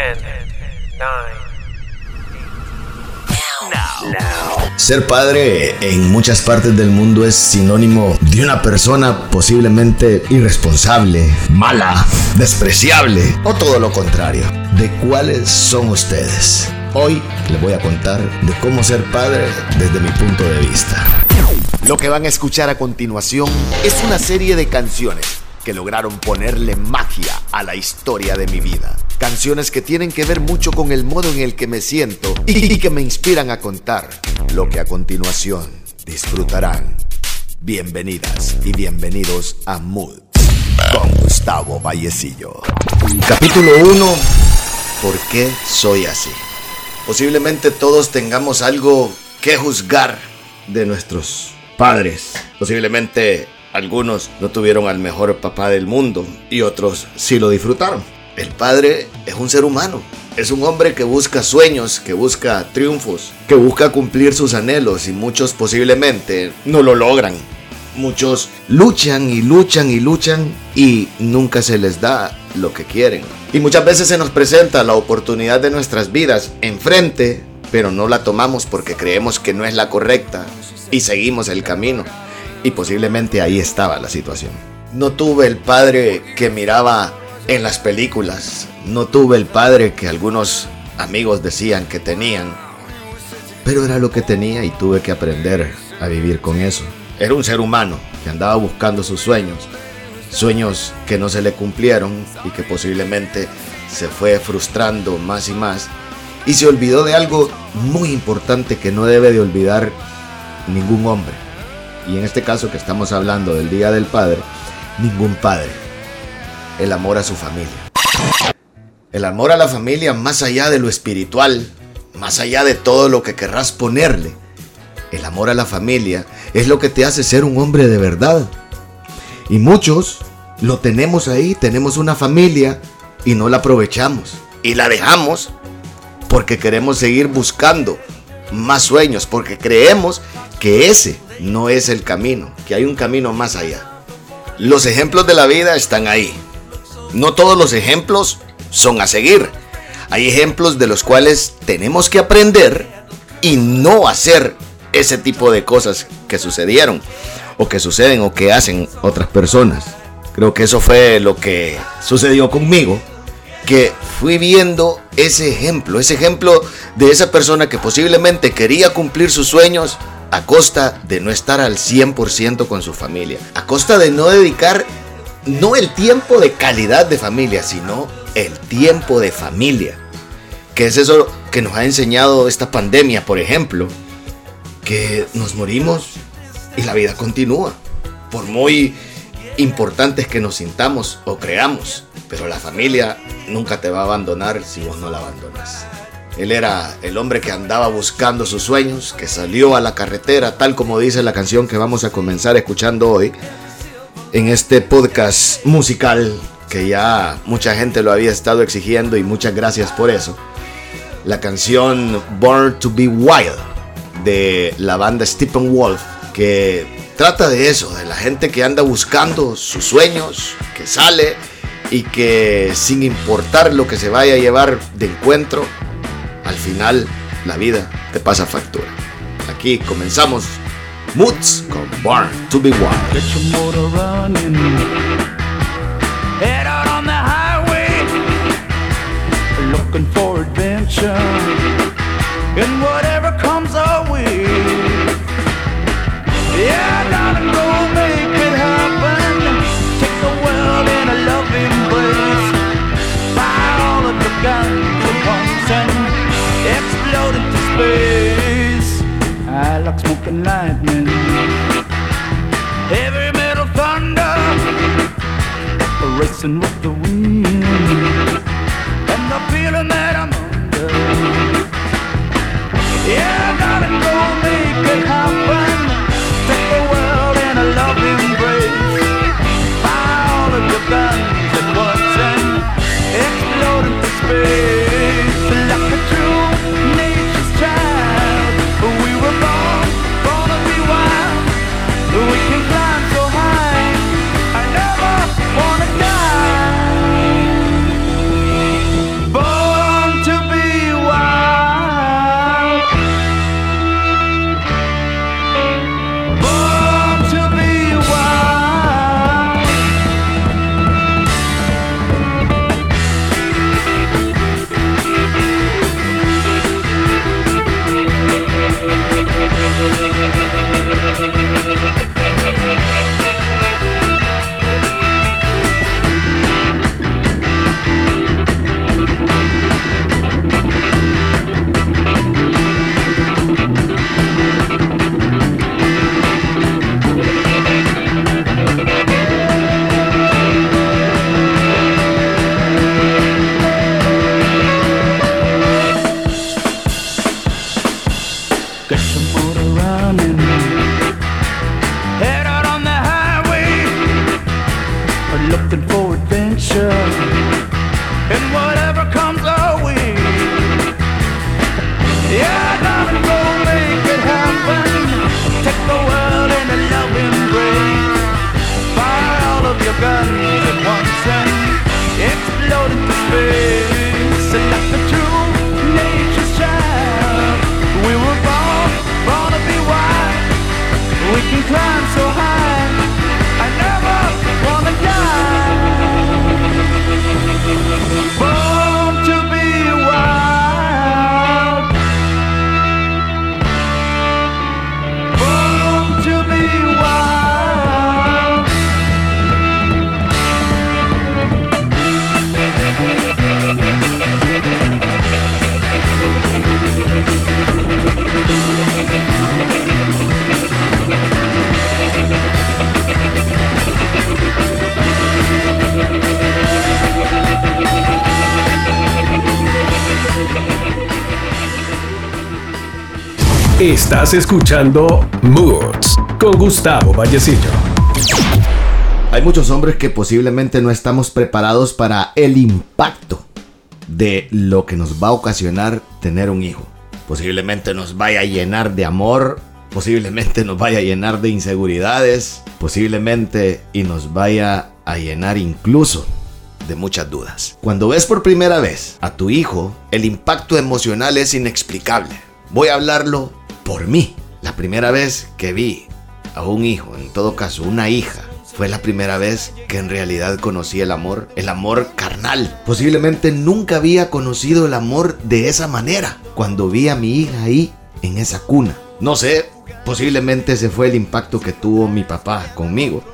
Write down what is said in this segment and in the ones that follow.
10, 9, now. Ser padre en muchas partes del mundo es sinónimo de una persona posiblemente irresponsable, mala, despreciable o todo lo contrario. ¿De cuáles son ustedes? Hoy les voy a contar de cómo ser padre desde mi punto de vista. Lo que van a escuchar a continuación es una serie de canciones que lograron ponerle magia a la historia de mi vida. Canciones que tienen que ver mucho con el modo en el que me siento y que me inspiran a contar lo que a continuación disfrutarán. Bienvenidas y bienvenidos a Mood con Gustavo Vallecillo. Capítulo 1. ¿Por qué soy así? Posiblemente todos tengamos algo que juzgar de nuestros padres. Posiblemente algunos no tuvieron al mejor papá del mundo y otros sí lo disfrutaron. El padre es un ser humano, es un hombre que busca sueños, que busca triunfos, que busca cumplir sus anhelos y muchos posiblemente no lo logran. Muchos luchan y luchan y luchan y nunca se les da lo que quieren. Y muchas veces se nos presenta la oportunidad de nuestras vidas enfrente, pero no la tomamos porque creemos que no es la correcta y seguimos el camino. Y posiblemente ahí estaba la situación. No tuve el padre que miraba en las películas. No tuve el padre que algunos amigos decían que tenían. Pero era lo que tenía y tuve que aprender a vivir con eso. Era un ser humano que andaba buscando sus sueños. Sueños que no se le cumplieron y que posiblemente se fue frustrando más y más. Y se olvidó de algo muy importante que no debe de olvidar ningún hombre y en este caso que estamos hablando del Día del Padre, ningún padre. El amor a su familia. El amor a la familia más allá de lo espiritual, más allá de todo lo que querrás ponerle. El amor a la familia es lo que te hace ser un hombre de verdad. Y muchos lo tenemos ahí, tenemos una familia y no la aprovechamos. Y la dejamos porque queremos seguir buscando más sueños, porque creemos que ese no es el camino, que hay un camino más allá. Los ejemplos de la vida están ahí. No todos los ejemplos son a seguir. Hay ejemplos de los cuales tenemos que aprender y no hacer ese tipo de cosas que sucedieron o que suceden o que hacen otras personas. Creo que eso fue lo que sucedió conmigo, que fui viendo ese ejemplo, ese ejemplo de esa persona que posiblemente quería cumplir sus sueños, a costa de no estar al 100% con su familia, a costa de no dedicar no el tiempo de calidad de familia, sino el tiempo de familia. Que es eso que nos ha enseñado esta pandemia, por ejemplo, que nos morimos y la vida continúa, por muy importantes que nos sintamos o creamos, pero la familia nunca te va a abandonar si vos no la abandonas. Él era el hombre que andaba buscando sus sueños, que salió a la carretera, tal como dice la canción que vamos a comenzar escuchando hoy, en este podcast musical que ya mucha gente lo había estado exigiendo y muchas gracias por eso. La canción Born to Be Wild de la banda Stephen Wolf, que trata de eso, de la gente que anda buscando sus sueños, que sale y que sin importar lo que se vaya a llevar de encuentro, al final la vida te pasa factura. Aquí comenzamos Moods con Born to be Wild. Get your motor running. Head out on the highway. Looking for adventure and whatever comes our way. Yeah, I like smoking lightning. Heavy metal thunder, racing with the wind, and the feeling that I'm under. Yeah, darling, go make it happen. Estás escuchando Moods con Gustavo Vallecillo. Hay muchos hombres que posiblemente no estamos preparados para el impacto de lo que nos va a ocasionar tener un hijo. Posiblemente nos vaya a llenar de amor, posiblemente nos vaya a llenar de inseguridades, posiblemente y nos vaya a llenar incluso de muchas dudas. Cuando ves por primera vez a tu hijo, el impacto emocional es inexplicable. Voy a hablarlo por mí. La primera vez que vi a un hijo, en todo caso una hija, fue la primera vez que en realidad conocí el amor, el amor carnal. Posiblemente nunca había conocido el amor de esa manera cuando vi a mi hija ahí en esa cuna. No sé, posiblemente ese fue el impacto que tuvo mi papá conmigo.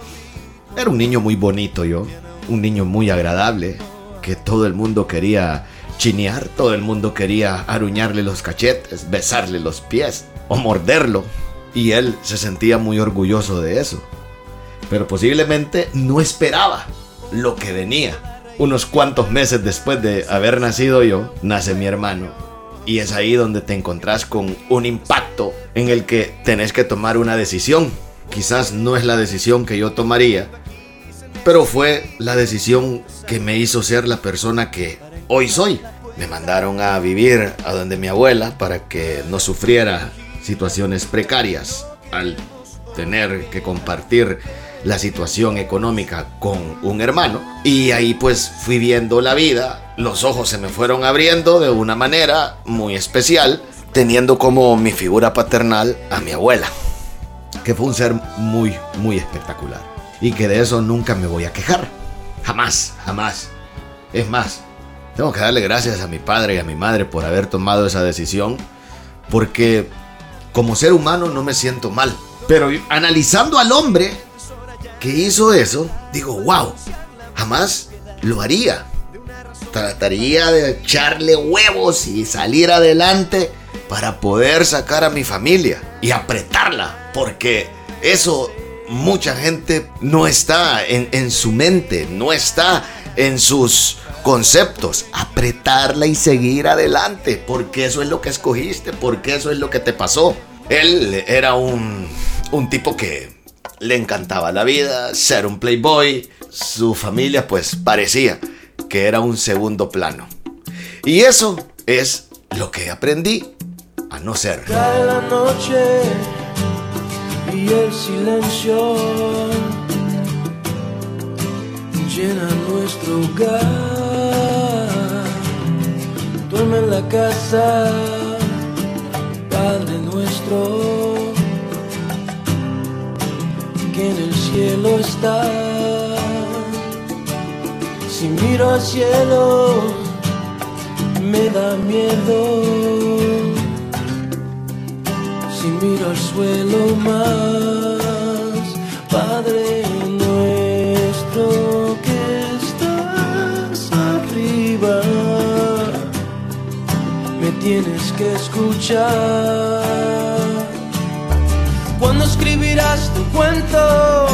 Era un niño muy bonito yo, un niño muy agradable, que todo el mundo quería chinear, todo el mundo quería aruñarle los cachetes, besarle los pies o morderlo. Y él se sentía muy orgulloso de eso. Pero posiblemente no esperaba lo que venía. Unos cuantos meses después de haber nacido yo, nace mi hermano. Y es ahí donde te encontrás con un impacto en el que tenés que tomar una decisión. Quizás no es la decisión que yo tomaría, pero fue la decisión que me hizo ser la persona que hoy soy. Me mandaron a vivir a donde mi abuela para que no sufriera situaciones precarias al tener que compartir la situación económica con un hermano. Y ahí pues fui viendo la vida, los ojos se me fueron abriendo de una manera muy especial, teniendo como mi figura paternal a mi abuela, que fue un ser muy, muy espectacular. Y que de eso nunca me voy a quejar. Jamás, jamás. Es más, Tengo que darle gracias a mi padre y a mi madre por haber tomado esa decisión, porque como ser humano no me siento mal. Pero analizando al hombre que hizo eso, digo, wow, jamás lo haría. Trataría de echarle huevos y salir adelante para poder sacar a mi familia y apretarla, porque eso mucha gente no está en, en su mente, no está en sus conceptos, apretarla y seguir adelante, porque eso es lo que escogiste, porque eso es lo que te pasó. Él era un, un tipo que le encantaba la vida, ser un playboy, su familia pues parecía que era un segundo plano. Y eso es lo que aprendí a no ser. La noche y el silencio llena nuestro hogar. La casa, Padre nuestro, que en el cielo está. Si miro al cielo, me da miedo si miro al suelo más, Padre tienes que escuchar. Cuando escribirás tu cuento,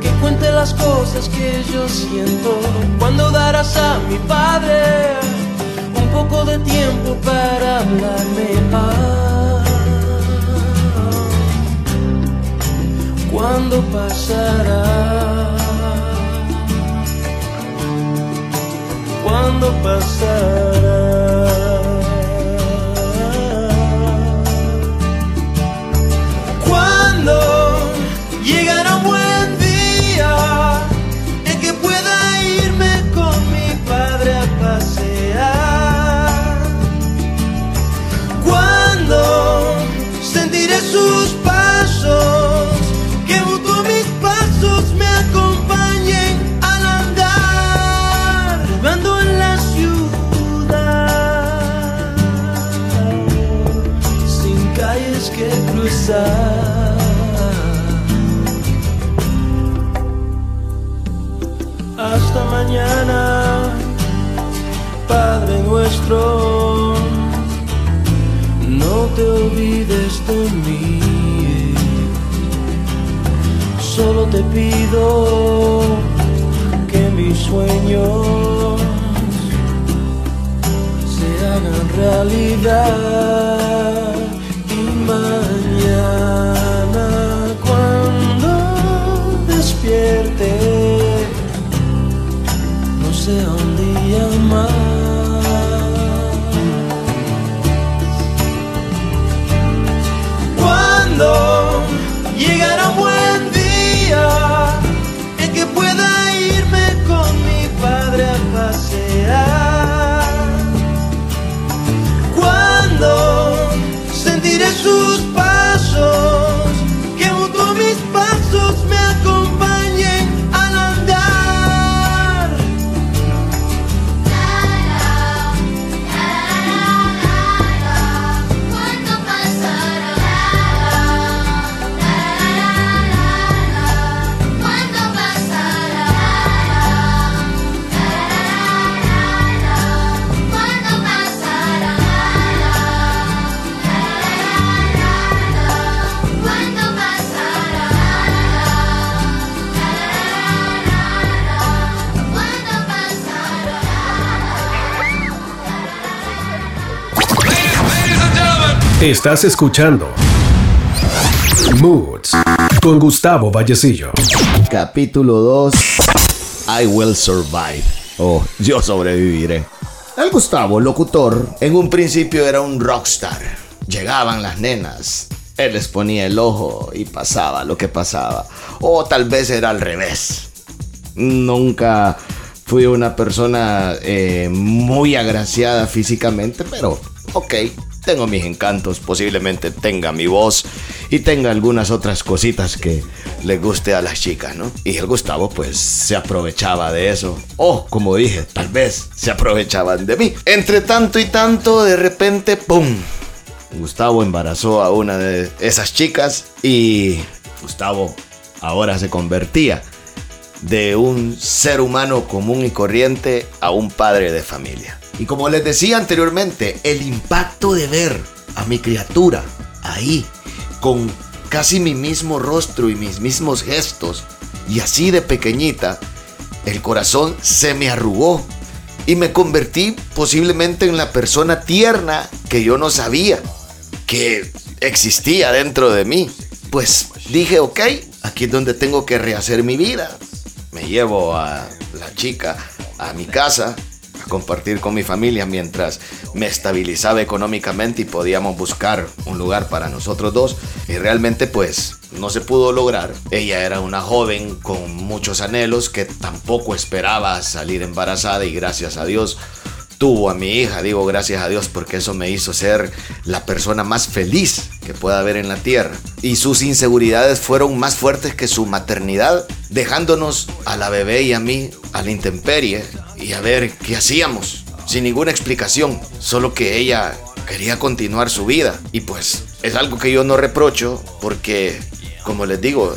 que cuente las cosas que yo siento. Cuando darás a mi Padre un poco de tiempo para hablarme. Ah, ¿Cuándo pasará? ¿Cuándo pasará? Estás escuchando Moods con Gustavo Vallecillo. Capítulo 2. I will survive. O yo sobreviviré. El Gustavo, locutor, en un principio era un rockstar. Llegaban las nenas. Él les ponía el ojo y pasaba lo que pasaba. O tal vez era al revés. Nunca fui una persona eh, muy agraciada físicamente, pero ok, tengo mis encantos, posiblemente tenga mi voz y tenga algunas otras cositas que le guste a las chicas, ¿no? Y el Gustavo pues se aprovechaba de eso. O, como dije, tal vez se aprovechaban de mí. Entre tanto y tanto, de repente, ¡pum! Gustavo embarazó a una de esas chicas y Gustavo ahora se convertía de un ser humano común y corriente a un padre de familia. Y como les decía anteriormente, el impacto de ver a mi criatura ahí, con casi mi mismo rostro y mis mismos gestos, y así de pequeñita, el corazón se me arrugó y me convertí posiblemente en la persona tierna que yo no sabía que existía dentro de mí. Pues dije, ok, aquí es donde tengo que rehacer mi vida. Me llevo a la chica a mi casa compartir con mi familia mientras me estabilizaba económicamente y podíamos buscar un lugar para nosotros dos. Y realmente pues no se pudo lograr. Ella era una joven con muchos anhelos que tampoco esperaba salir embarazada y gracias a Dios tuvo a mi hija, digo gracias a Dios porque eso me hizo ser la persona más feliz que pueda haber en la tierra. Y sus inseguridades fueron más fuertes que su maternidad, dejándonos a la bebé y a mí a la intemperie y a ver qué hacíamos, sin ninguna explicación, solo que ella quería continuar su vida. Y pues es algo que yo no reprocho porque, como les digo,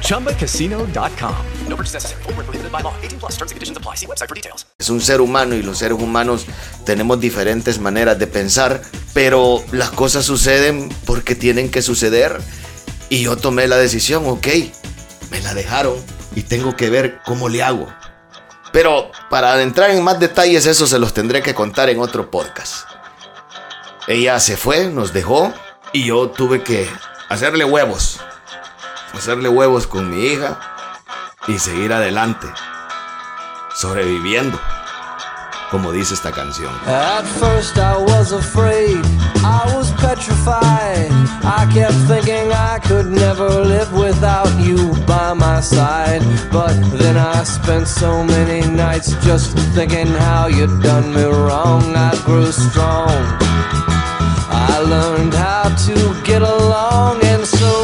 ChumbaCasino.com. No purchase necessary. Prohibited by law. 18 plus terms and conditions apply. See website for details. es un ser humano y los seres humanos tenemos diferentes maneras de pensar, pero las cosas suceden porque tienen que suceder. Y yo tomé la decisión, ok, me la dejaron y tengo que ver cómo le hago. Pero para entrar en más detalles, eso se los tendré que contar en otro podcast. Ella se fue, nos dejó y yo tuve que hacerle huevos. Hacerle huevos con mi hija y seguir adelante. Sobreviviendo. Como dice esta canción. At first I was afraid, I was petrified. I kept thinking I could never live without you by my side. But then I spent so many nights just thinking how you'd done me wrong. I grew strong. I learned how to get along, and so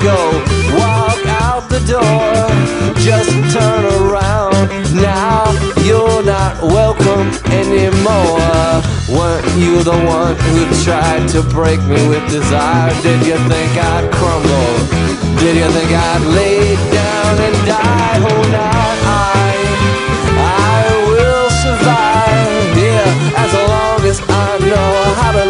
go walk out the door. Just turn around. Now you're not welcome anymore. Weren't you the one who tried to break me with desire? Did you think I'd crumble? Did you think I'd lay down and die? Oh, now I, I will survive. Yeah, as long as I know how to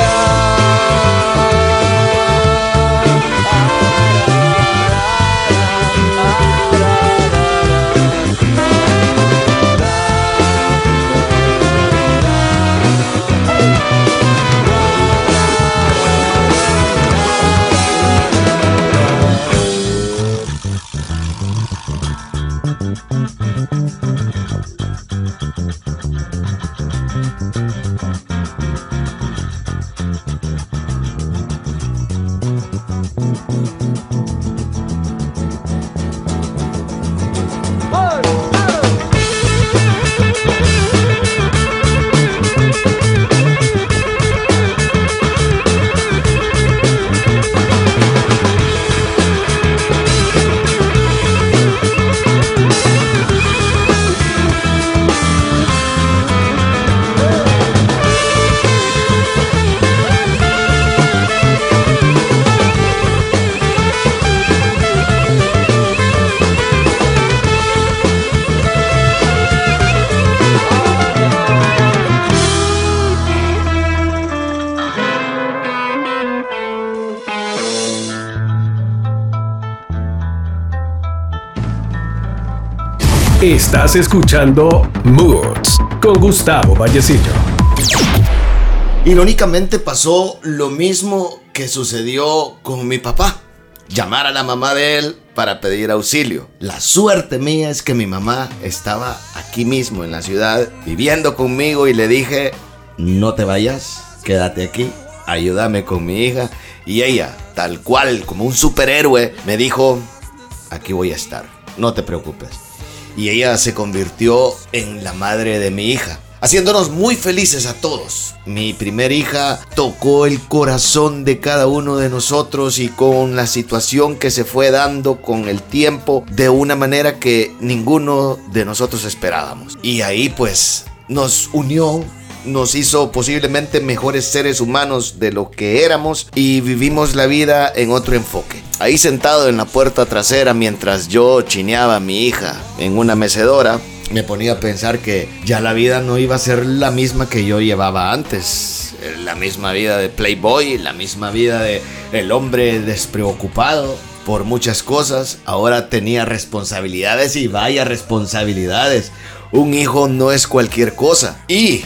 Estás escuchando Moods con Gustavo Vallecillo. Irónicamente pasó lo mismo que sucedió con mi papá. Llamar a la mamá de él para pedir auxilio. La suerte mía es que mi mamá estaba aquí mismo en la ciudad viviendo conmigo y le dije, no te vayas, quédate aquí, ayúdame con mi hija. Y ella, tal cual, como un superhéroe, me dijo, aquí voy a estar, no te preocupes. Y ella se convirtió en la madre de mi hija haciéndonos muy felices a todos. Mi primer hija tocó el corazón de cada uno de nosotros y con la situación que se fue dando con el tiempo de una manera que ninguno de nosotros esperábamos. Y ahí pues nos unió nos hizo posiblemente mejores seres humanos de lo que éramos y vivimos la vida en otro enfoque. Ahí sentado en la puerta trasera mientras yo chineaba a mi hija en una mecedora, me ponía a pensar que ya la vida no iba a ser la misma que yo llevaba antes. La misma vida de Playboy, la misma vida de el hombre despreocupado por muchas cosas. Ahora tenía responsabilidades y vaya responsabilidades. Un hijo no es cualquier cosa. Y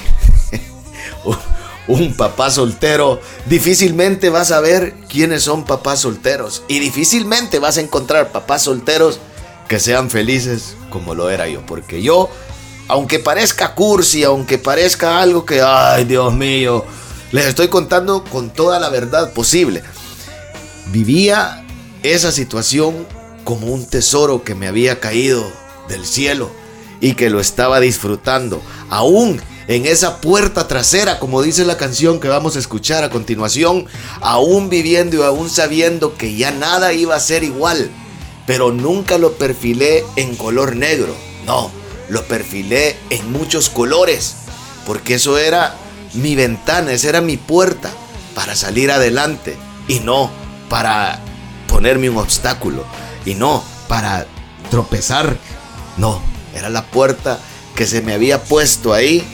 un papá soltero, difícilmente vas a ver quiénes son papás solteros. Y difícilmente vas a encontrar papás solteros que sean felices como lo era yo. Porque yo, aunque parezca cursi, aunque parezca algo que, ay Dios mío, les estoy contando con toda la verdad posible. Vivía esa situación como un tesoro que me había caído del cielo y que lo estaba disfrutando. Aún en esa puerta trasera, como dice la canción que vamos a escuchar a continuación, aún viviendo y aún sabiendo que ya nada iba a ser igual. Pero nunca lo perfilé en color negro, no, lo perfilé en muchos colores, porque eso era mi ventana, esa era mi puerta para salir adelante y no para ponerme un obstáculo y no para tropezar, no, era la puerta que se me había puesto ahí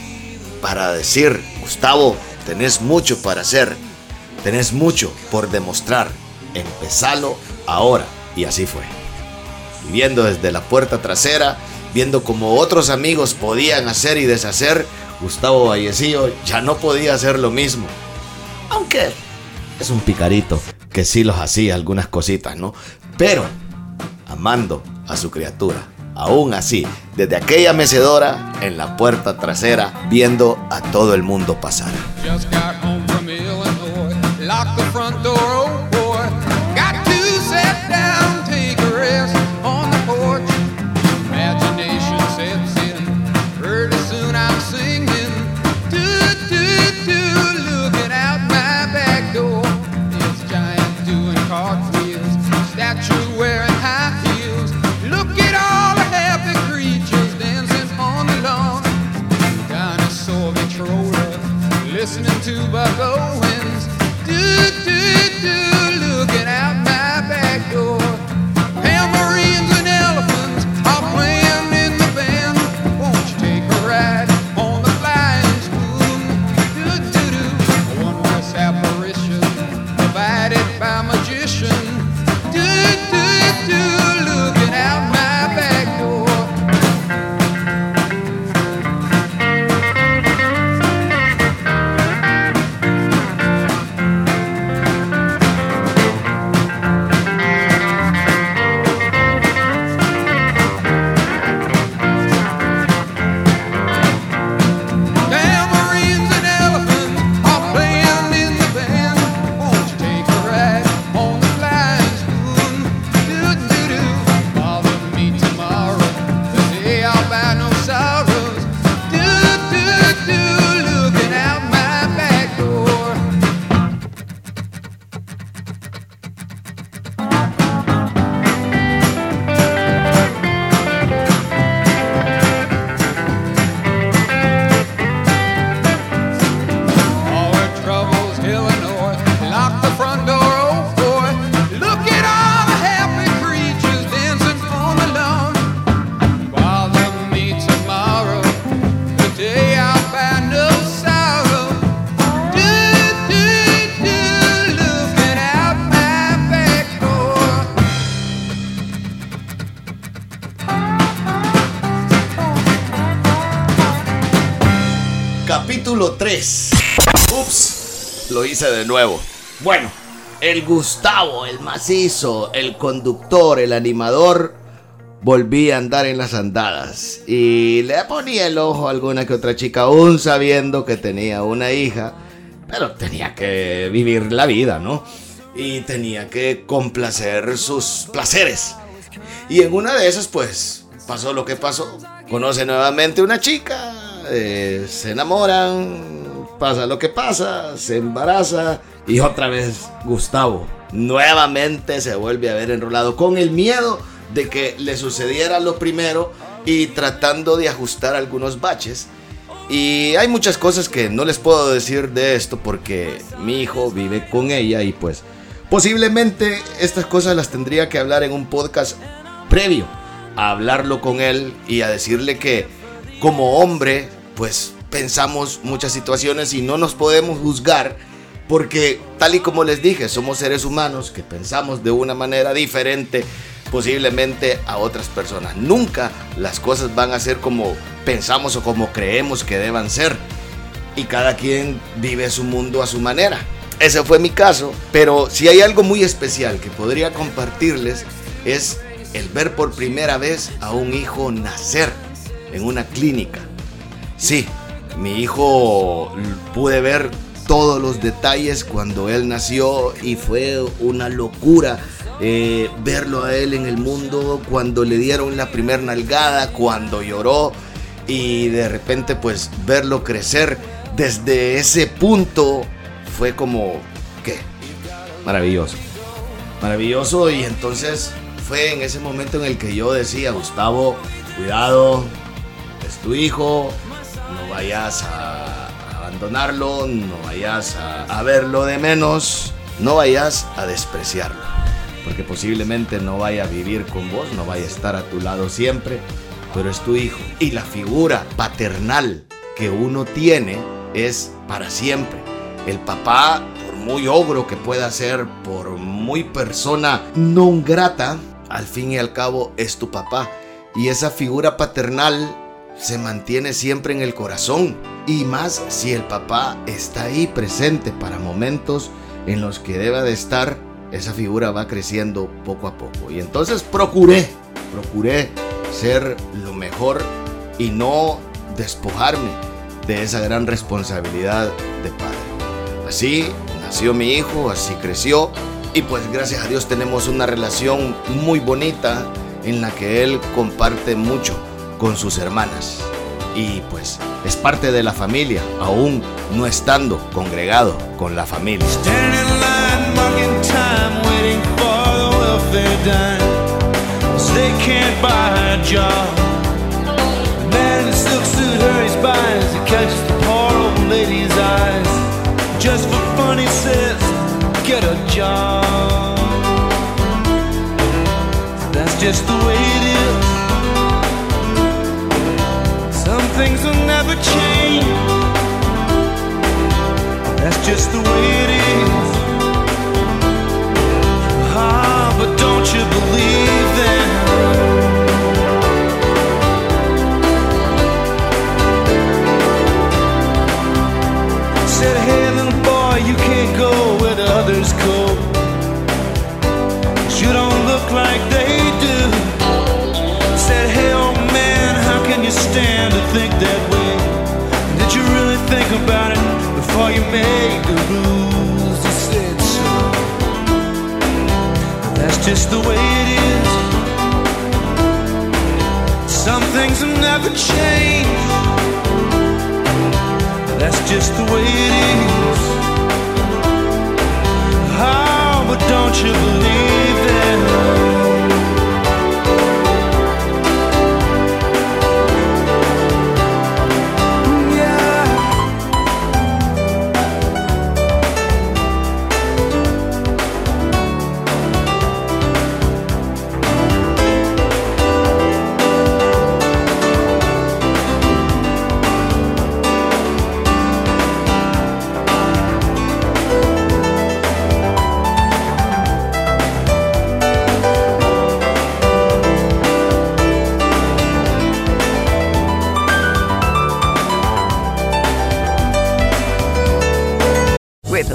para decir, Gustavo, tenés mucho para hacer, tenés mucho por demostrar, empezalo ahora. Y así fue. Viviendo desde la puerta trasera, viendo como otros amigos podían hacer y deshacer, Gustavo Vallecillo ya no podía hacer lo mismo. Aunque es un picarito que sí los hacía algunas cositas, ¿no? Pero amando a su criatura. Aún así, desde aquella mecedora en la puerta trasera, viendo a todo el mundo pasar. De nuevo. Bueno, el Gustavo, el macizo, el conductor, el animador, volví a andar en las andadas. Y le ponía el ojo a alguna que otra chica, aún sabiendo que tenía una hija. Pero tenía que vivir la vida, ¿no? Y tenía que complacer sus placeres. Y en una de esas, pues, pasó lo que pasó. Conoce nuevamente una chica, eh, se enamoran, pasa lo que pasa, se embaraza y otra vez Gustavo nuevamente se vuelve a ver enrolado con el miedo de que le sucediera lo primero y tratando de ajustar algunos baches. Y hay muchas cosas que no les puedo decir de esto porque mi hijo vive con ella y pues posiblemente estas cosas las tendría que hablar en un podcast previo a hablarlo con él y a decirle que como hombre pues pensamos muchas situaciones y no nos podemos juzgar porque tal y como les dije somos seres humanos que pensamos de una manera diferente posiblemente a otras personas. Nunca las cosas van a ser como pensamos o como creemos que deban ser. Y cada quien vive su mundo a su manera. Ese fue mi caso, pero si hay algo muy especial que podría compartirles es el ver por primera vez a un hijo nacer en una clínica. Sí, mi hijo pude ver todos los detalles cuando él nació y fue una locura eh, verlo a él en el mundo cuando le dieron la primer nalgada, cuando lloró y de repente pues verlo crecer desde ese punto fue como, ¿qué? Maravilloso. Maravilloso y entonces fue en ese momento en el que yo decía, Gustavo, cuidado, es tu hijo, no vayas a abandonarlo, no vayas a, verlo de menos, no vayas a despreciarlo, porque posiblemente no vaya a vivir con vos, no vaya a estar a tu lado siempre, pero es tu hijo. Y la figura paternal que uno tiene es para siempre. El papá, por muy ogro que pueda ser, por muy persona no grata, al fin y al cabo es tu papá. Y esa figura paternal se mantiene siempre en el corazón. Y más si el papá está ahí presente para momentos en los que deba de estar, esa figura va creciendo poco a poco. Y entonces procuré, procuré ser lo mejor y no despojarme de esa gran responsabilidad de padre. Así nació mi hijo, así creció y pues gracias a Dios tenemos una relación muy bonita en la que él comparte mucho con sus hermanas. Y pues es parte de la familia, aún no estando congregado con la familia. They can't buy a job. That's just the way it is. Ah, but don't you believe them? Never change. That's just the way it is. Oh, but don't you believe them?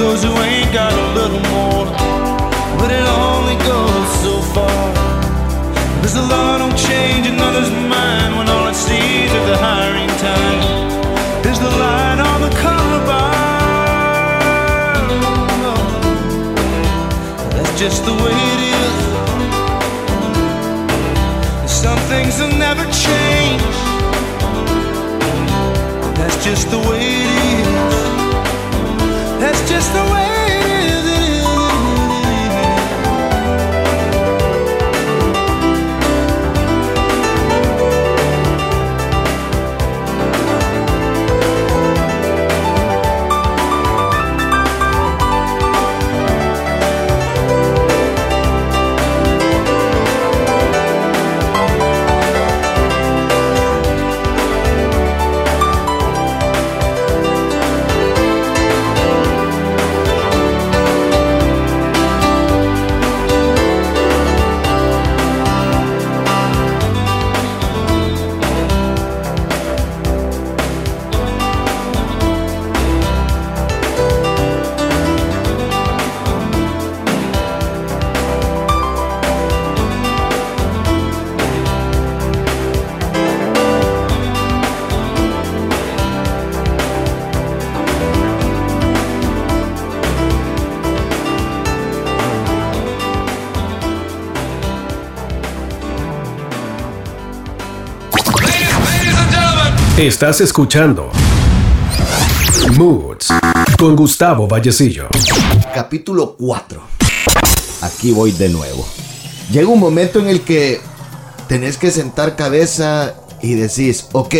Those who ain't got a little more. But it only goes so far. Cause the law don't change another's mind when all it sees at the hiring time is the line on the collar bar. That's just the way it is. Some things will never change. That's just the way it is. That's just the way Estás escuchando Moods con Gustavo Vallecillo. Capítulo 4. Aquí voy de nuevo. Llega un momento en el que tenés que sentar cabeza y decís, ok,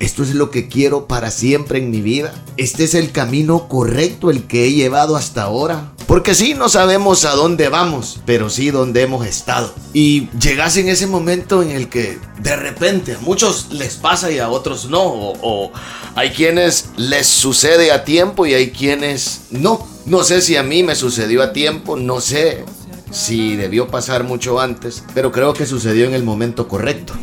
esto es lo que quiero para siempre en mi vida. Este es el camino correcto el que he llevado hasta ahora. Porque sí, no sabemos a dónde vamos, pero sí dónde hemos estado. Y llegas en ese momento en el que de repente a muchos les pasa y a otros no. O, o hay quienes les sucede a tiempo y hay quienes no. No sé si a mí me sucedió a tiempo, no sé si debió pasar mucho antes, pero creo que sucedió en el momento correcto.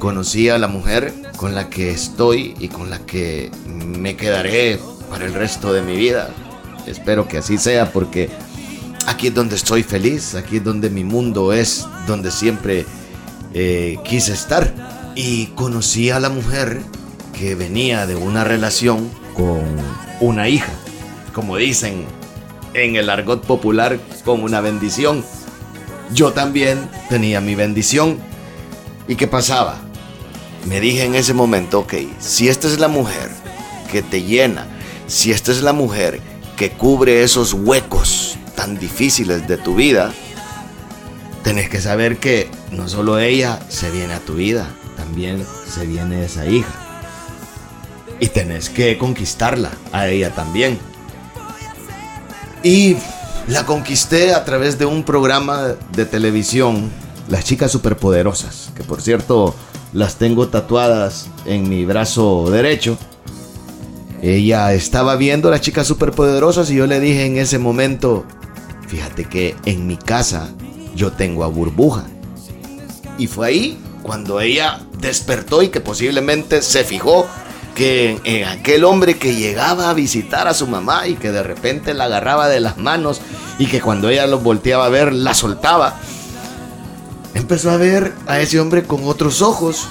Conocí a la mujer con la que estoy y con la que me quedaré para el resto de mi vida. Espero que así sea porque aquí es donde estoy feliz, aquí es donde mi mundo es, donde siempre eh, quise estar. Y conocí a la mujer que venía de una relación con una hija, como dicen en el argot popular, con una bendición. Yo también tenía mi bendición. ¿Y qué pasaba? Me dije en ese momento, ok, si esta es la mujer que te llena, si esta es la mujer que cubre esos huecos tan difíciles de tu vida, tenés que saber que no solo ella se viene a tu vida, también se viene esa hija. Y tenés que conquistarla, a ella también. Y la conquisté a través de un programa de televisión, Las Chicas Superpoderosas, que por cierto las tengo tatuadas en mi brazo derecho. Ella estaba viendo las chicas superpoderosas y yo le dije en ese momento, fíjate que en mi casa yo tengo a burbuja. Y fue ahí cuando ella despertó y que posiblemente se fijó que en aquel hombre que llegaba a visitar a su mamá y que de repente la agarraba de las manos y que cuando ella lo volteaba a ver la soltaba. Empezó a ver a ese hombre con otros ojos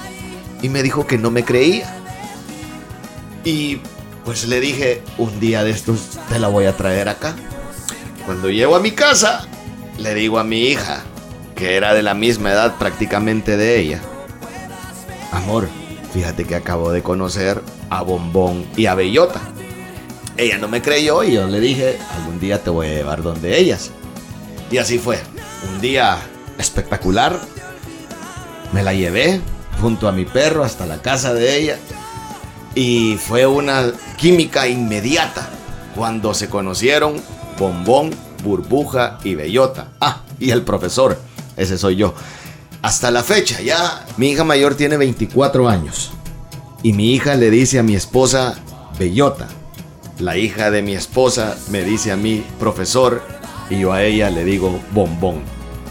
y me dijo que no me creía. Y pues le dije, un día de estos te la voy a traer acá. Cuando llego a mi casa, le digo a mi hija, que era de la misma edad prácticamente de ella, amor, fíjate que acabo de conocer a Bombón y a Bellota. Ella no me creyó y yo le dije, algún día te voy a llevar donde ellas. Y así fue. Un día espectacular. Me la llevé junto a mi perro hasta la casa de ella. Y fue una química inmediata cuando se conocieron Bombón, Burbuja y Bellota. Ah, y el profesor, ese soy yo. Hasta la fecha, ya mi hija mayor tiene 24 años. Y mi hija le dice a mi esposa Bellota. La hija de mi esposa me dice a mí profesor y yo a ella le digo bombón.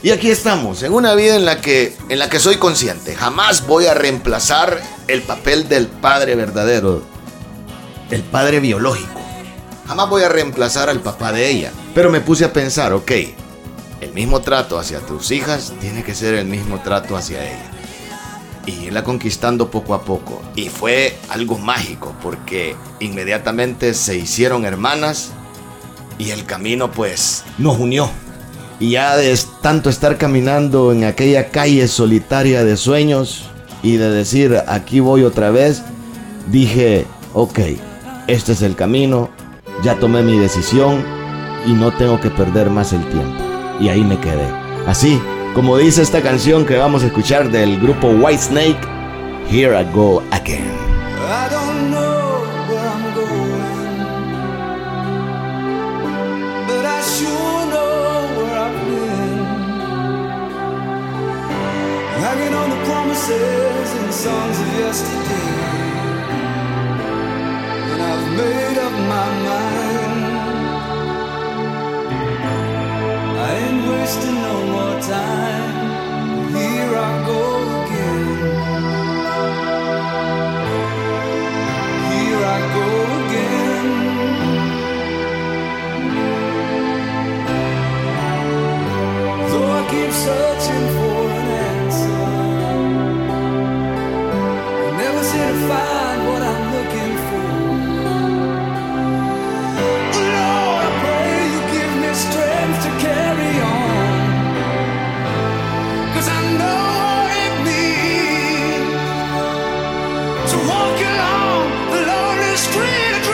Y aquí estamos, en una vida en la que en la que soy consciente, jamás voy a reemplazar el papel del padre verdadero, el padre biológico. Jamás voy a reemplazar al papá de ella. Pero me puse a pensar, ok, el mismo trato hacia tus hijas tiene que ser el mismo trato hacia ella. Y irla conquistando poco a poco. Y fue algo mágico porque inmediatamente se hicieron hermanas y el camino pues nos unió. Y ya de tanto estar caminando en aquella calle solitaria de sueños y de decir aquí voy otra vez, dije, ok, este es el camino, ya tomé mi decisión y no tengo que perder más el tiempo. Y ahí me quedé. Así, como dice esta canción que vamos a escuchar del grupo Whitesnake, Here I Go Again. Hanging on the promises and songs of wasting no more time. Here I go again. Here I go again. Though I keep searching for to walk along the lonely street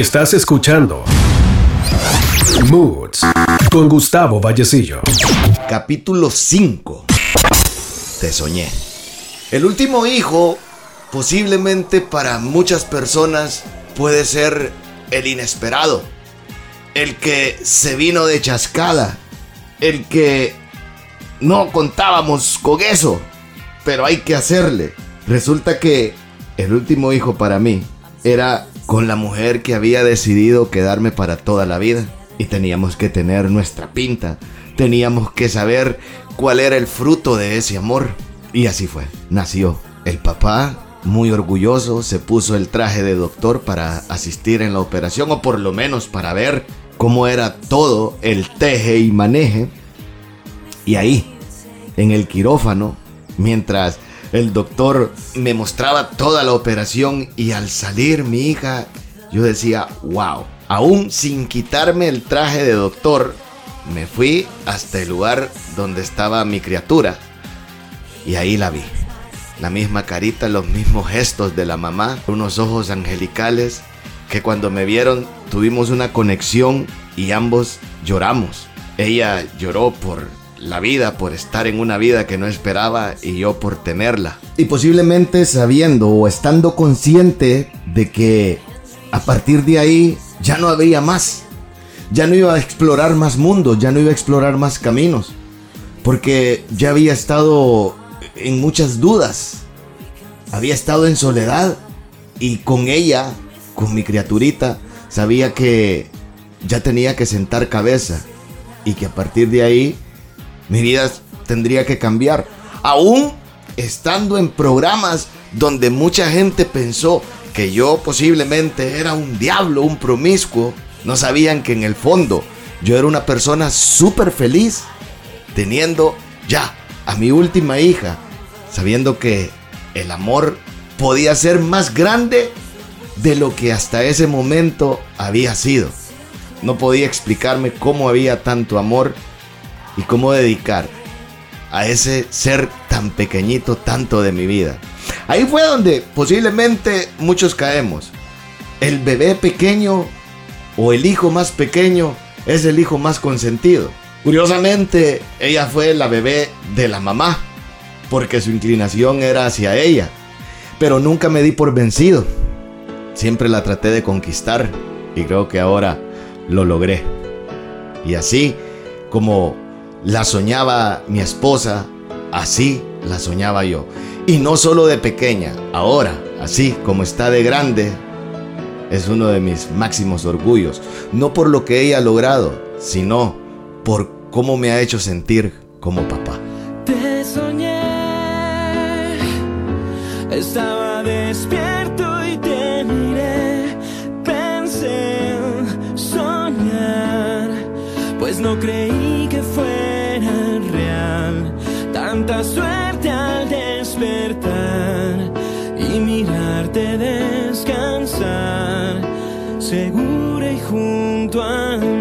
Estás escuchando Moods con Gustavo Vallecillo. Capítulo 5. Te soñé. El último hijo, posiblemente para muchas personas, puede ser el inesperado. El que se vino de chascada. El que no contábamos con eso. Pero hay que hacerle. Resulta que el último hijo para mí era con la mujer que había decidido quedarme para toda la vida. Y teníamos que tener nuestra pinta. Teníamos que saber cuál era el fruto de ese amor. Y así fue. Nació. El papá, muy orgulloso, se puso el traje de doctor para asistir en la operación. O por lo menos para ver cómo era todo el teje y maneje. Y ahí, en el quirófano, mientras el doctor me mostraba toda la operación y al salir mi hija, yo decía, wow, aún sin quitarme el traje de doctor, me fui hasta el lugar donde estaba mi criatura y ahí la vi. La misma carita, los mismos gestos de la mamá, unos ojos angelicales que cuando me vieron tuvimos una conexión y ambos lloramos. Ella lloró por la vida, por estar en una vida que no esperaba y yo por tenerla. Y posiblemente sabiendo o estando consciente de que a partir de ahí ya no habría más. Ya no iba a explorar más mundos, ya no iba a explorar más caminos. Porque ya había estado en muchas dudas. Había estado en soledad Y con ella, con mi criaturita, sabía que ya tenía que sentar cabeza y que a partir de ahí mi vida tendría que cambiar. Aún estando en programas donde mucha gente pensó que yo posiblemente era un diablo, un promiscuo, no sabían que en el fondo yo era una persona súper feliz teniendo ya a mi última hija, sabiendo que el amor podía ser más grande de lo que hasta ese momento había sido. No podía explicarme cómo había tanto amor y cómo dedicar a ese ser tan pequeñito tanto de mi vida. Ahí fue donde posiblemente muchos caemos. El bebé pequeño o el hijo más pequeño es el hijo más consentido. Curiosamente, ella fue la bebé de la mamá, porque su inclinación era hacia ella. Pero nunca me di por vencido. Siempre la traté de conquistar y creo que ahora lo logré. Y así como la soñaba mi esposa, así la soñaba yo. Y no solo de pequeña, ahora, así como está de grande, es uno de mis máximos orgullos. No por lo que ella ha logrado, sino por cómo me ha hecho sentir como papá. Te soñé, estaba despierto y te miré. Pensé en soñar, pues no creí Tanta suerte al despertar y mirarte descansar, segura y junto a mí.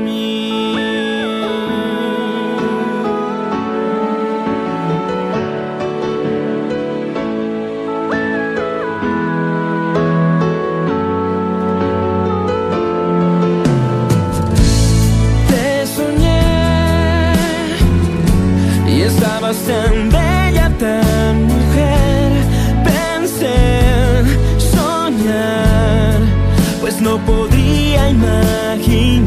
Imaginar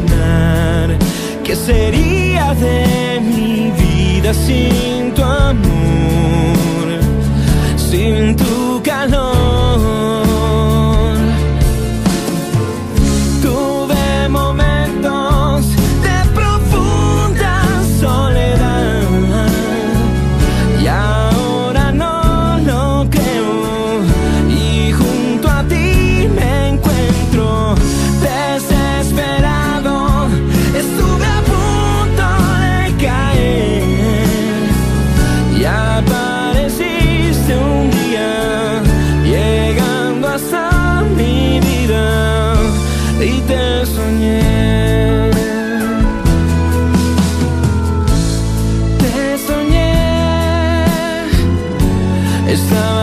qué sería de mi vida sin tu amor, sin tu estaba despierto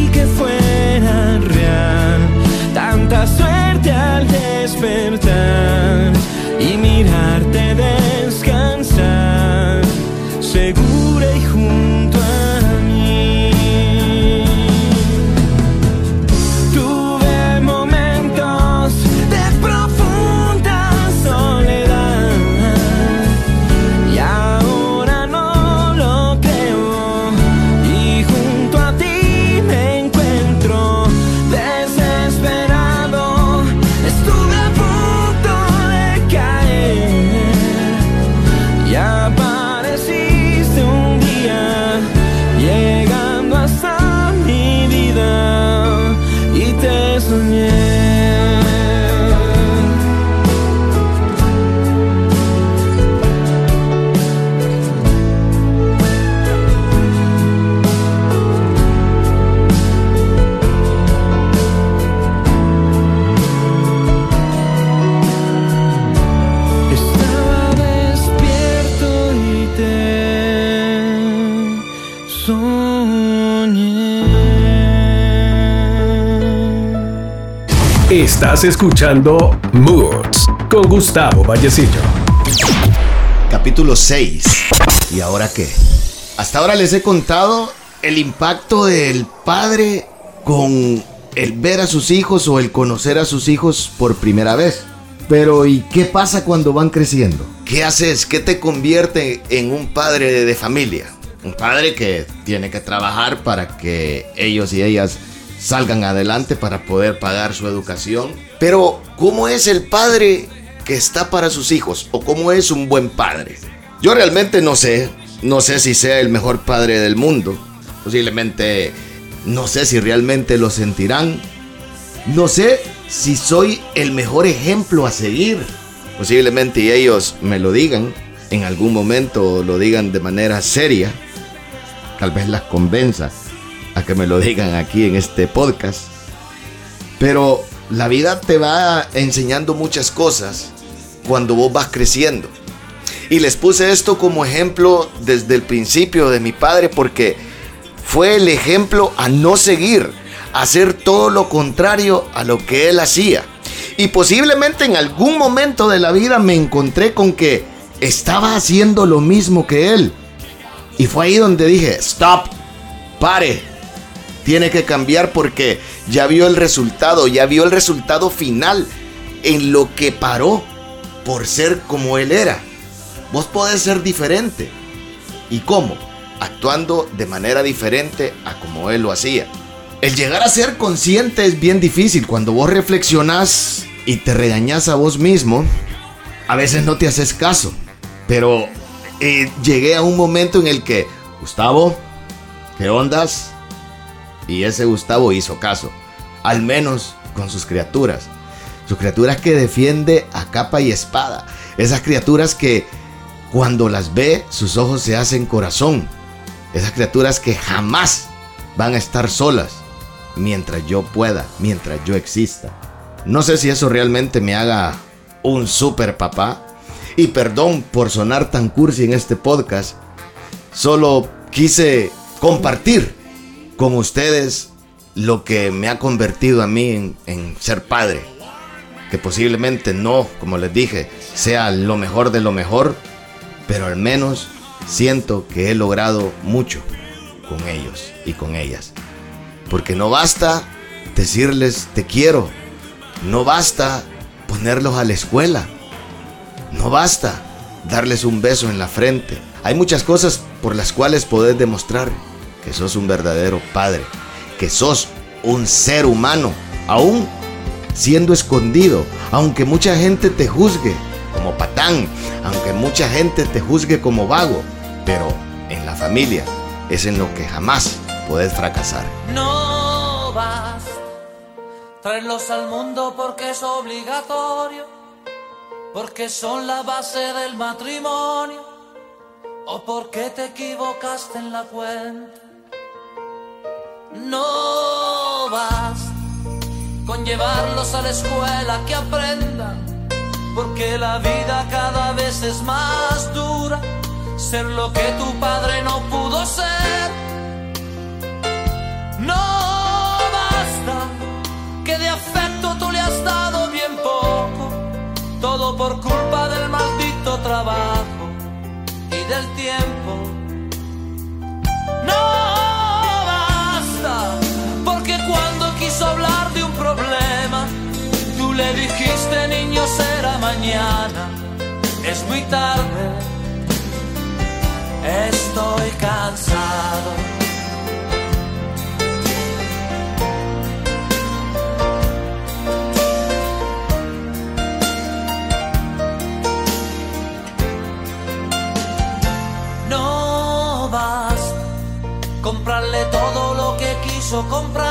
Fuera real. Tanta suerte al despertar Estás escuchando Moods con Gustavo Vallecillo. Capítulo 6. ¿Y ahora qué? Hasta ahora les he contado el impacto del padre con el ver a sus hijos o el conocer a sus hijos por primera vez. Pero ¿y qué pasa cuando van creciendo? ¿Qué haces? ¿Qué te convierte en un padre de familia? Un padre que tiene que trabajar para que ellos y ellas salgan adelante para poder pagar su educación. Pero ¿cómo es el padre que está para sus hijos? ¿O cómo es un buen padre? Yo realmente no sé. No sé si sea el mejor padre del mundo. Posiblemente no sé si realmente lo sentirán. No sé si soy el mejor ejemplo a seguir. Posiblemente ellos me lo digan en algún momento, lo digan de manera seria. Tal vez las convenza a que me lo digan aquí en este podcast. Pero la vida te va enseñando muchas cosas cuando vos vas creciendo. Y les puse esto como ejemplo desde el principio de mi padre porque fue el ejemplo a no seguir, hacer todo lo contrario a lo que él hacía. Y posiblemente en algún momento de la vida me encontré con que estaba haciendo lo mismo que él. Y fue ahí donde dije, stop, pare, tiene que cambiar porque ya vio el resultado, ya vio el resultado final en lo que paró por ser como él era. Vos podés ser diferente. ¿Y cómo? Actuando de manera diferente a como él lo hacía. El llegar a ser consciente es bien difícil. Cuando vos reflexionás y te regañas a vos mismo, a veces no te haces caso. Pero eh, llegué a un momento en el que, Gustavo, ¿qué ondas? Y ese Gustavo hizo caso, al menos con sus criaturas. Sus criaturas que defiende a capa y espada. Esas criaturas que cuando las ve sus ojos se hacen corazón. Esas criaturas que jamás van a estar solas mientras yo pueda, mientras yo exista. No sé si eso realmente me haga un super papá. Y perdón por sonar tan cursi en este podcast. Solo quise compartir con ustedes lo que me ha convertido a mí en, ser padre. Que posiblemente no, como les dije, sea lo mejor de lo mejor, pero al menos siento que he logrado mucho con ellos y con ellas. Porque no basta decirles te quiero, no basta ponerlos a la escuela, no basta darles un beso en la frente. Hay muchas cosas por las cuales poder demostrar que sos un verdadero padre, que sos un ser humano, aún siendo escondido, aunque mucha gente te juzgue como patán, aunque mucha gente te juzgue como vago, pero en la familia es en lo que jamás puedes fracasar. No vas, traerlos al mundo porque es obligatorio, porque son la base del matrimonio, o porque te equivocaste en la cuenta. No vas con llevarlos a la escuela que aprendan, porque la vida cada vez es más dura, ser lo que tu padre no pudo ser. No basta que de afecto tú le has dado bien poco, todo por culpa del maldito trabajo y del tiempo. No dijiste niño será mañana, es muy tarde, estoy cansado. No vas comprarle todo lo que quiso comprarse,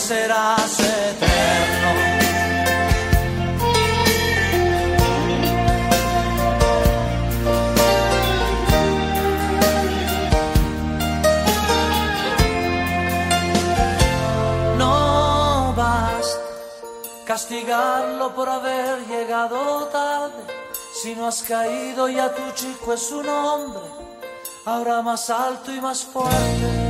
Serás eterno. Castigarlo por haber llegado tarde. Si no has caído ya tu chico es un hombre, ahora más alto y más fuerte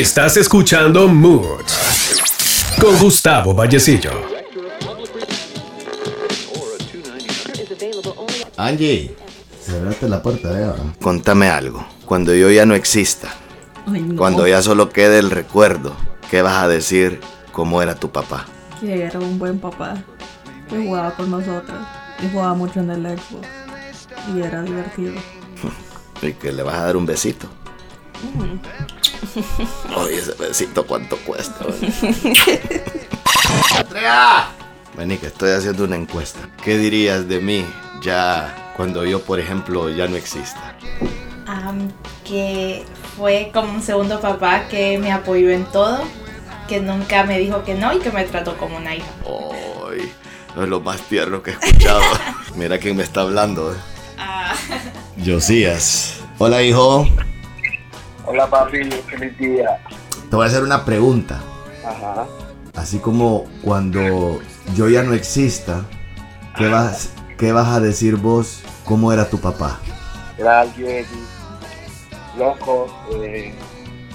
Estás escuchando Moods con Gustavo Vallecillo. Angie, cerraste la puerta de ahora. Contame algo. Cuando yo ya no exista, Ay, no. cuando ya solo quede el recuerdo, ¿qué vas a decir cómo era tu papá? Que era un buen papá. Que jugaba con nosotros. Y jugaba mucho en el Xbox. Y era divertido. Y que le vas a dar un besito. Oye, ese besito cuánto cuesta. ¡Andrea! Vení, que estoy haciendo una encuesta. ¿Qué dirías de mí ya cuando yo, por ejemplo, ya no exista? Am, que fue como un segundo papá que me apoyó en todo, que nunca me dijo que no y que me trató como una hija. Ay, es lo más tierno que he escuchado. Mira quién me está hablando. eh. Josías. Hola, hijo. Hola papi, feliz día. Te voy a hacer una pregunta. Ajá. Así como cuando yo ya no exista, ¿qué vas, qué vas a decir vos? ¿Cómo era tu papá? Era alguien loco, eh,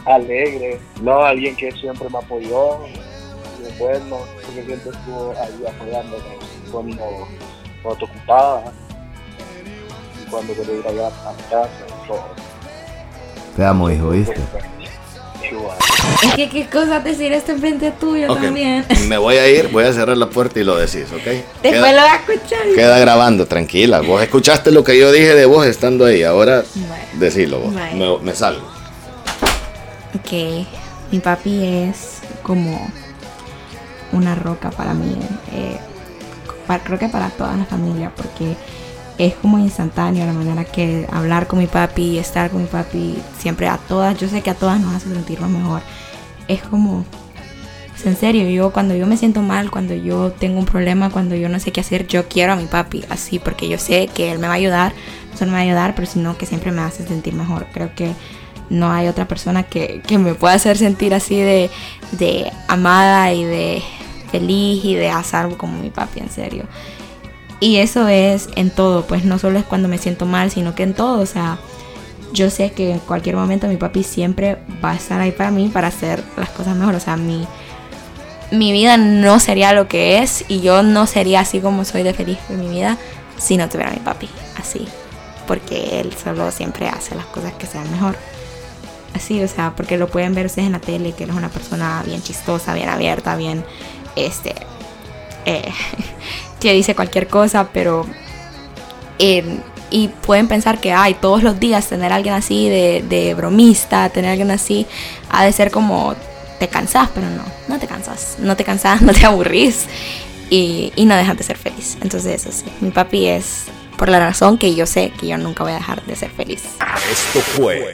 alegre, no alguien que siempre me apoyó, y bueno, porque siempre estuvo ahí apoyándome cuando, cuando te ocupaba y cuando quería ir allá a mi casa y todo. Te amo, hijo, ¿viste? Es que qué cosa decir esto en frente tuyo Ok, también. Me voy a ir, voy a cerrar la puerta y lo decís, ¿ok? Después Queda- lo vas a escuchar. Queda grabando, tranquila. Vos escuchaste lo que yo dije de vos estando ahí. Ahora decilo vos. Bueno. Me, me salgo. que mi papi es como una roca para mí. eh, creo que para toda la familia, porque es como instantáneo la manera que hablar con mi papi, estar con mi papi, siempre a todas, yo sé que a todas nos hace sentirnos mejor. Es como, en serio, yo cuando yo me siento mal, cuando yo tengo un problema, cuando yo no sé qué hacer, yo quiero a mi papi así, porque yo sé que él me va a ayudar, no solo me va a ayudar, pero sino que siempre me hace sentir mejor. Creo que no hay otra persona que, que me pueda hacer sentir así de, de amada y de feliz y de a salvo como mi papi, en serio. Y eso es en todo, pues no solo es cuando me siento mal, sino que en todo, o sea, yo sé que en cualquier momento mi papi siempre va a estar ahí para mí para hacer las cosas mejor, o sea, mi, mi vida no sería lo que es y yo no sería así como soy de feliz en mi vida si no tuviera a mi papi así, porque él solo siempre hace las cosas que sean mejor. así, o sea, porque lo pueden ver ustedes en la tele, que él es una persona bien chistosa, bien abierta, bien, este, eh, que dice cualquier cosa, pero... eh, y pueden pensar que, ay, todos los días tener alguien así de, bromista, tener alguien así, ha de ser como, te cansas, pero no, no te cansas, no te cansas, no te aburrís y, no dejas de ser feliz. Entonces, eso sí, mi papi es por la razón que yo sé que yo nunca voy a dejar de ser feliz. Esto fue.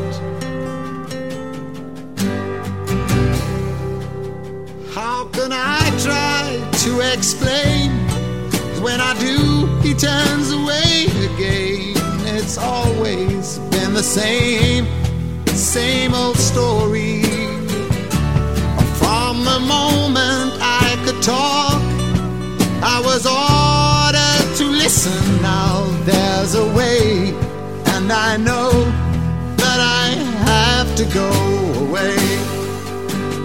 How I try to explain? When I do, he turns away again. It's always been the same, same old story. From the moment I could talk, I was ordered to listen. Now there's a way, and I know that I have to go away.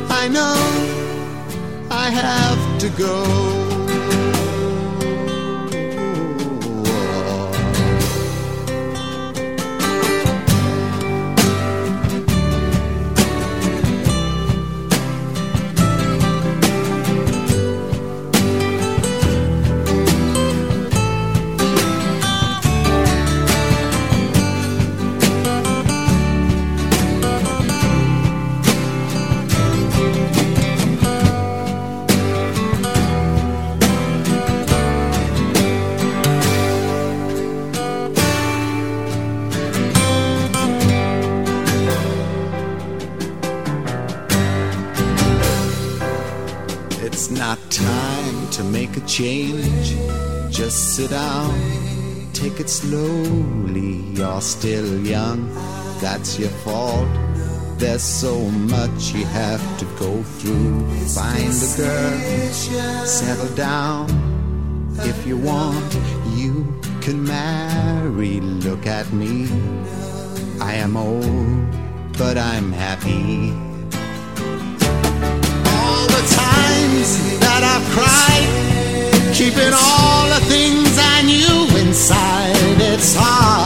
I know I have to go. Still young, that's your fault. There's so much you have to go through. Find a girl, settle down. If you want, you can marry. Look at me. I am old, but I'm happy. All the times that I've cried, keeping all the things I knew inside. It's hard,